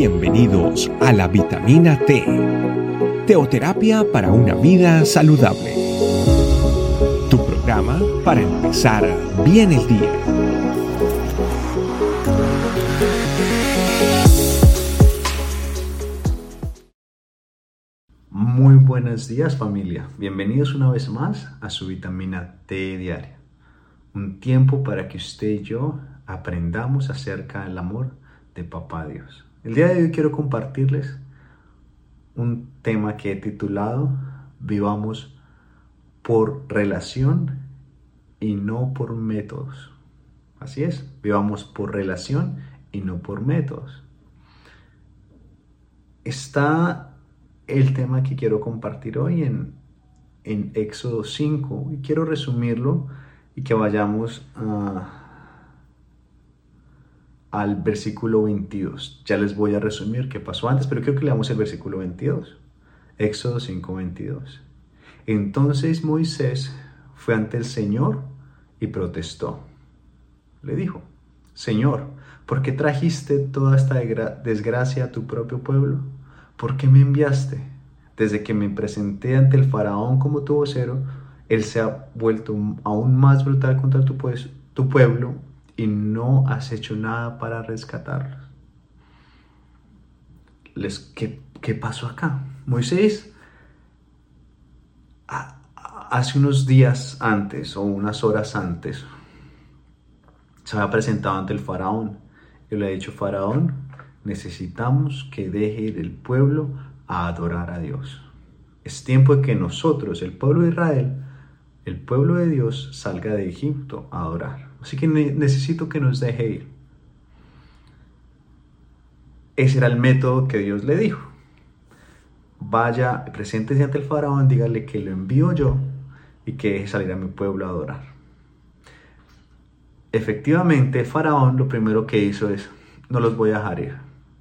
Bienvenidos a la vitamina T, teoterapia para una vida saludable. Tu programa para empezar bien el día. Muy buenos días familia, bienvenidos una vez más a su vitamina T diaria. Un tiempo para que usted y yo aprendamos acerca del amor de Papá Dios. El día de hoy quiero compartirles un tema que he titulado Vivamos por relación y no por métodos. Así es, vivamos por relación y no por métodos. Está el tema que quiero compartir hoy en, en Éxodo 5 y quiero resumirlo y que vayamos a al versículo 22. Ya les voy a resumir qué pasó antes, pero quiero que leamos el versículo 22. Éxodo 5, 22. Entonces Moisés fue ante el Señor y protestó. Le dijo, Señor, ¿por qué trajiste toda esta desgracia a tu propio pueblo? ¿Por qué me enviaste? Desde que me presenté ante el faraón como tu vocero, él se ha vuelto aún más brutal contra tu, pues, tu pueblo y no has hecho nada para rescatarlos. Les, ¿qué, ¿Qué pasó acá? Moisés hace unos días antes o unas horas antes se había presentado ante el faraón y le ha dicho, faraón, necesitamos que deje ir el pueblo a adorar a Dios. Es tiempo de que nosotros, el pueblo de Israel, el pueblo de Dios, salga de Egipto a adorar. Así que necesito que nos deje ir. Ese era el método que Dios le dijo. Vaya, preséntese ante el faraón, dígale que lo envío yo y que deje salir a mi pueblo a adorar. Efectivamente, el faraón lo primero que hizo es, no los voy a dejar ir.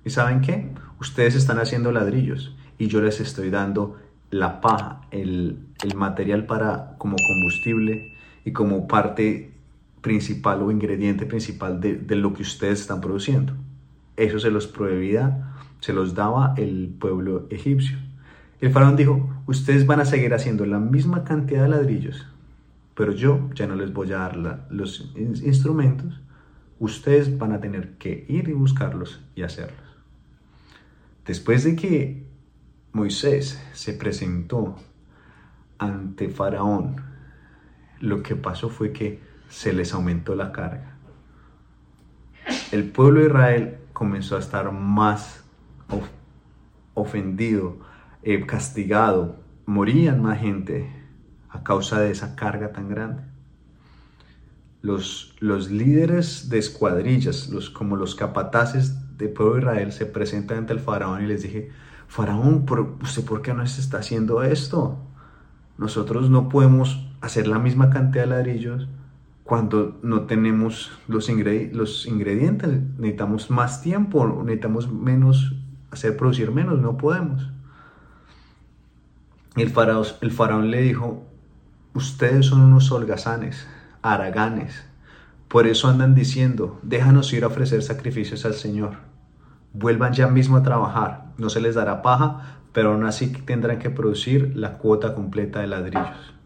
¿Y saben qué? Ustedes están haciendo ladrillos y yo les estoy dando la paja, el, material para como combustible y como parte principal o ingrediente principal de, lo que ustedes están produciendo. Eso se los prohibía, se los daba el pueblo egipcio. El faraón dijo, ustedes van a seguir haciendo la misma cantidad de ladrillos, pero yo ya no les voy a dar los instrumentos, ustedes van a tener que ir y buscarlos y hacerlos. Después de que Moisés se presentó ante Faraón, lo que pasó fue que se les aumentó la carga. El pueblo de Israel comenzó a estar más ofendido, eh, castigado, morían más gente a causa de esa carga tan grande. Los, los líderes de escuadrillas, los, como los capataces del pueblo de Israel, se presentan ante el faraón y les dije, faraón, ¿por, ¿usted por qué no se está haciendo esto? Nosotros no podemos hacer la misma cantidad de ladrillos cuando no tenemos los, los ingredientes, necesitamos más tiempo, necesitamos menos, hacer producir menos, no podemos. El faraón, el faraón le dijo, ustedes son unos holgazanes, haraganes, por eso andan diciendo, déjanos ir a ofrecer sacrificios al Señor. Vuelvan ya mismo a trabajar, no se les dará paja, pero aún así tendrán que producir la cuota completa de ladrillos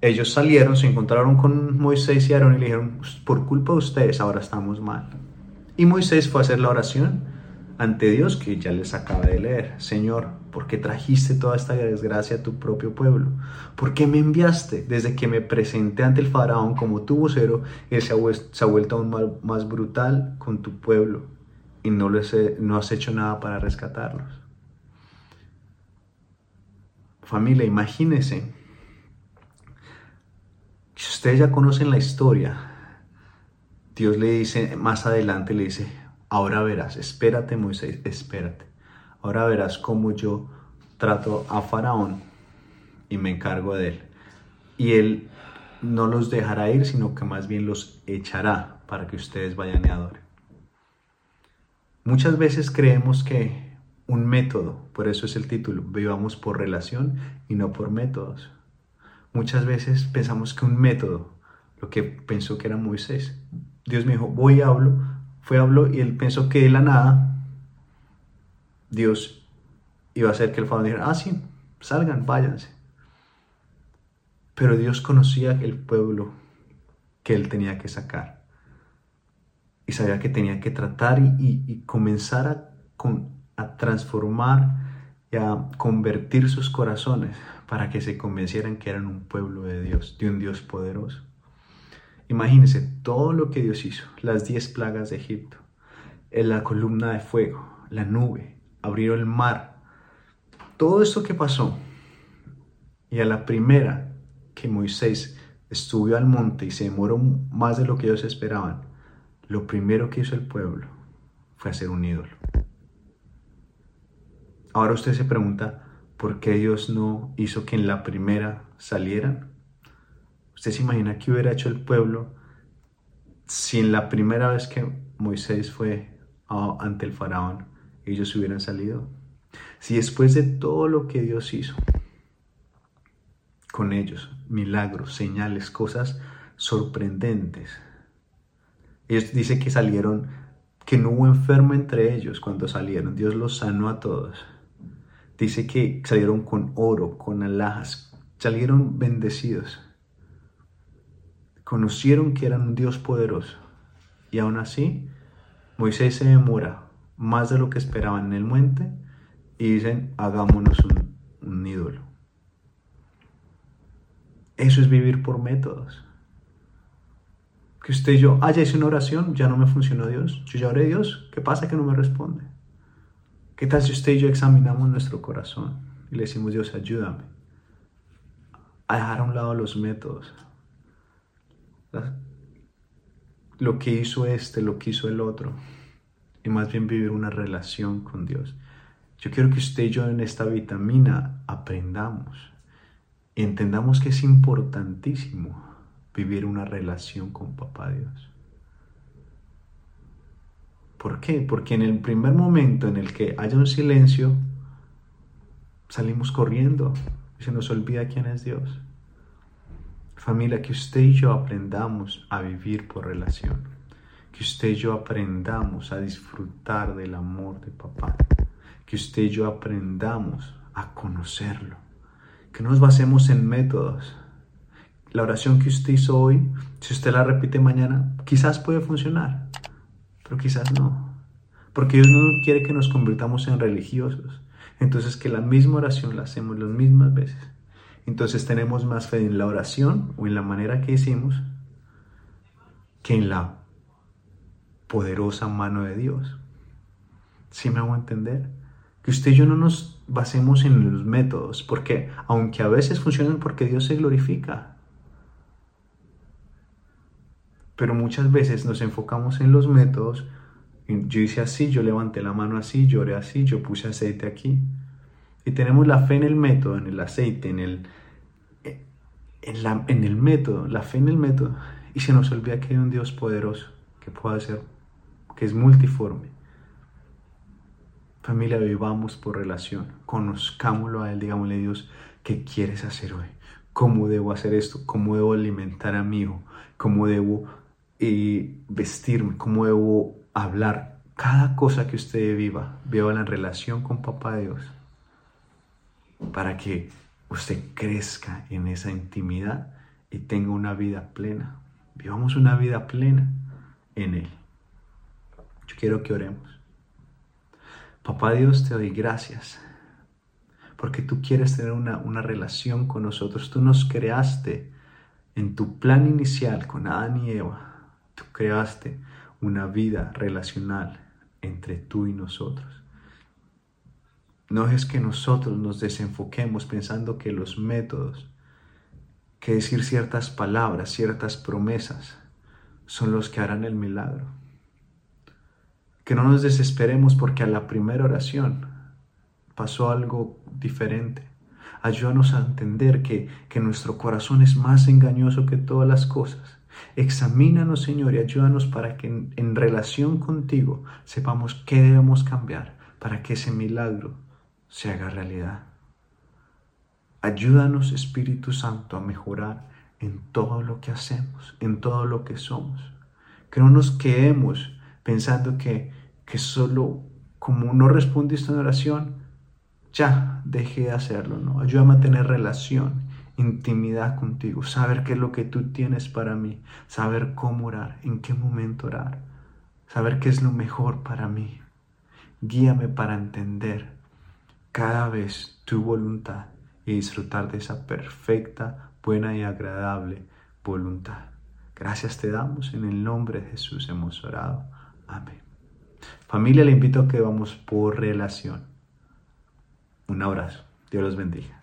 ellos salieron, se encontraron con Moisés y Aarón y le dijeron, por culpa de ustedes ahora estamos mal. Y Moisés fue a hacer la oración ante Dios que ya les acaba de leer. Señor, ¿por qué trajiste toda esta desgracia a tu propio pueblo? ¿Por qué me enviaste? Desde que me presenté ante el faraón como tu vocero, él se ha, vuelto aún más brutal con tu pueblo y no, les no has hecho nada para rescatarlos. Familia, imagínense si ustedes ya conocen la historia, Dios le dice más adelante, le dice, ahora verás, espérate Moisés, espérate. Ahora verás cómo yo trato a Faraón y me encargo de él. Y él no los dejará ir, sino que más bien los echará para que ustedes vayan y adoren. Muchas veces creemos que un método, por eso es el título, vivamos por relación y no por métodos. Muchas veces pensamos que un método, lo que pensó que era Moisés, Dios me dijo, voy y hablo, fue hablo y él pensó que de la nada Dios iba a hacer que el faraón dijera, ah, sí, salgan, váyanse. Pero Dios conocía el pueblo que él tenía que sacar. Y sabía que tenía que tratar y, comenzar a, a transformar y a convertir sus corazones para que se convencieran que eran un pueblo de Dios, de un Dios poderoso. Imagínense todo lo que Dios hizo, las diez plagas de Egipto, en la columna de fuego, la nube, abrió el mar, todo esto que pasó. Y a la primera que Moisés estuvo al monte y se demoró más de lo que ellos esperaban, lo primero que hizo el pueblo fue hacer un ídolo. Ahora usted se pregunta, ¿por qué Dios no hizo que en la primera salieran? ¿Usted se imagina qué hubiera hecho el pueblo si en la primera vez que Moisés fue ante el faraón ellos hubieran salido? Si después de todo lo que Dios hizo con ellos, milagros, señales, cosas sorprendentes, ellos dice que salieron, que no hubo enfermo entre ellos cuando salieron, Dios los sanó a todos. Dice que salieron con oro, con alhajas, salieron bendecidos conocieron que eran un Dios poderoso. Y aún así, Moisés se demora más de lo que esperaban en el monte y dicen, hagámonos un, ídolo. Eso es vivir por métodos. Que usted y yo, ah, ya hice una oración, ya no me funcionó Dios. Yo ya oré a Dios, ¿qué pasa que no me responde? ¿Qué tal si usted y yo examinamos nuestro corazón y le decimos, Dios, ayúdame a dejar a un lado los métodos, lo que hizo este, lo que hizo el otro, y más bien vivir una relación con Dios. Yo quiero que usted y yo en esta vitamina aprendamos y entendamos que es importantísimo vivir una relación con Papá Dios. ¿Por qué? Porque en el primer momento en el que haya un silencio, salimos corriendo y se nos olvida quién es Dios. Familia, que usted y yo aprendamos a vivir por relación. Que usted y yo aprendamos a disfrutar del amor de papá. Que usted y yo aprendamos a conocerlo. Que no nos basemos en métodos. La oración que usted hizo hoy, si usted la repite mañana, quizás puede funcionar, pero quizás no. Porque Dios no quiere que nos convirtamos en religiosos. Entonces que la misma oración la hacemos las mismas veces entonces tenemos más fe en la oración o en la manera que hicimos que en la poderosa mano de Dios. ¿Sí me hago entender? Que usted y yo no nos basemos en los métodos, porque aunque a veces funcionan porque Dios se glorifica, pero muchas veces nos enfocamos en los métodos. Yo hice así, yo levanté la mano así, lloré así, yo puse aceite aquí. Y tenemos la fe en el método, en el aceite, en el, en, la, en el método, la fe en el método, y se nos olvida que hay un Dios poderoso que puede hacer, que es multiforme. Familia, vivamos por relación, conozcámoslo a Él, digámosle a Dios, ¿qué quieres hacer hoy? ¿Cómo debo hacer esto? ¿Cómo debo alimentar a mi hijo? ¿Cómo debo eh, vestirme? ¿Cómo debo hablar? Cada cosa que usted viva, viva en relación con Papá Dios para que usted crezca en esa intimidad y tenga una vida plena. Vivamos una vida plena en Él. Yo quiero que oremos. Papá Dios, te doy gracias porque tú quieres tener una, una relación con nosotros. Tú nos creaste en tu plan inicial con Adán y Eva. Tú creaste una vida relacional entre tú y nosotros. No es que nosotros nos desenfoquemos pensando que los métodos, que decir ciertas palabras, ciertas promesas, son los que harán el milagro. Que no nos desesperemos porque a la primera oración pasó algo diferente. Ayúdanos a entender que, que nuestro corazón es más engañoso que todas las cosas. Examínanos, Señor, y ayúdanos para que en, relación contigo sepamos qué debemos cambiar para que ese milagro se haga realidad. Ayúdanos, Espíritu Santo, a mejorar en todo lo que hacemos, en todo lo que somos. Que no nos quedemos pensando que, que solo como no respondiste a una oración, ya dejé de hacerlo, ¿no? Ayúdame a tener relación, intimidad contigo, saber qué es lo que tú tienes para mí, saber cómo orar, en qué momento orar, saber qué es lo mejor para mí. Guíame para entender cada vez tu voluntad y disfrutar de esa perfecta, buena y agradable voluntad. Gracias te damos, en el nombre de Jesús hemos orado. Amén. Familia, le invito a que vamos por relación. Un abrazo. Dios los bendiga.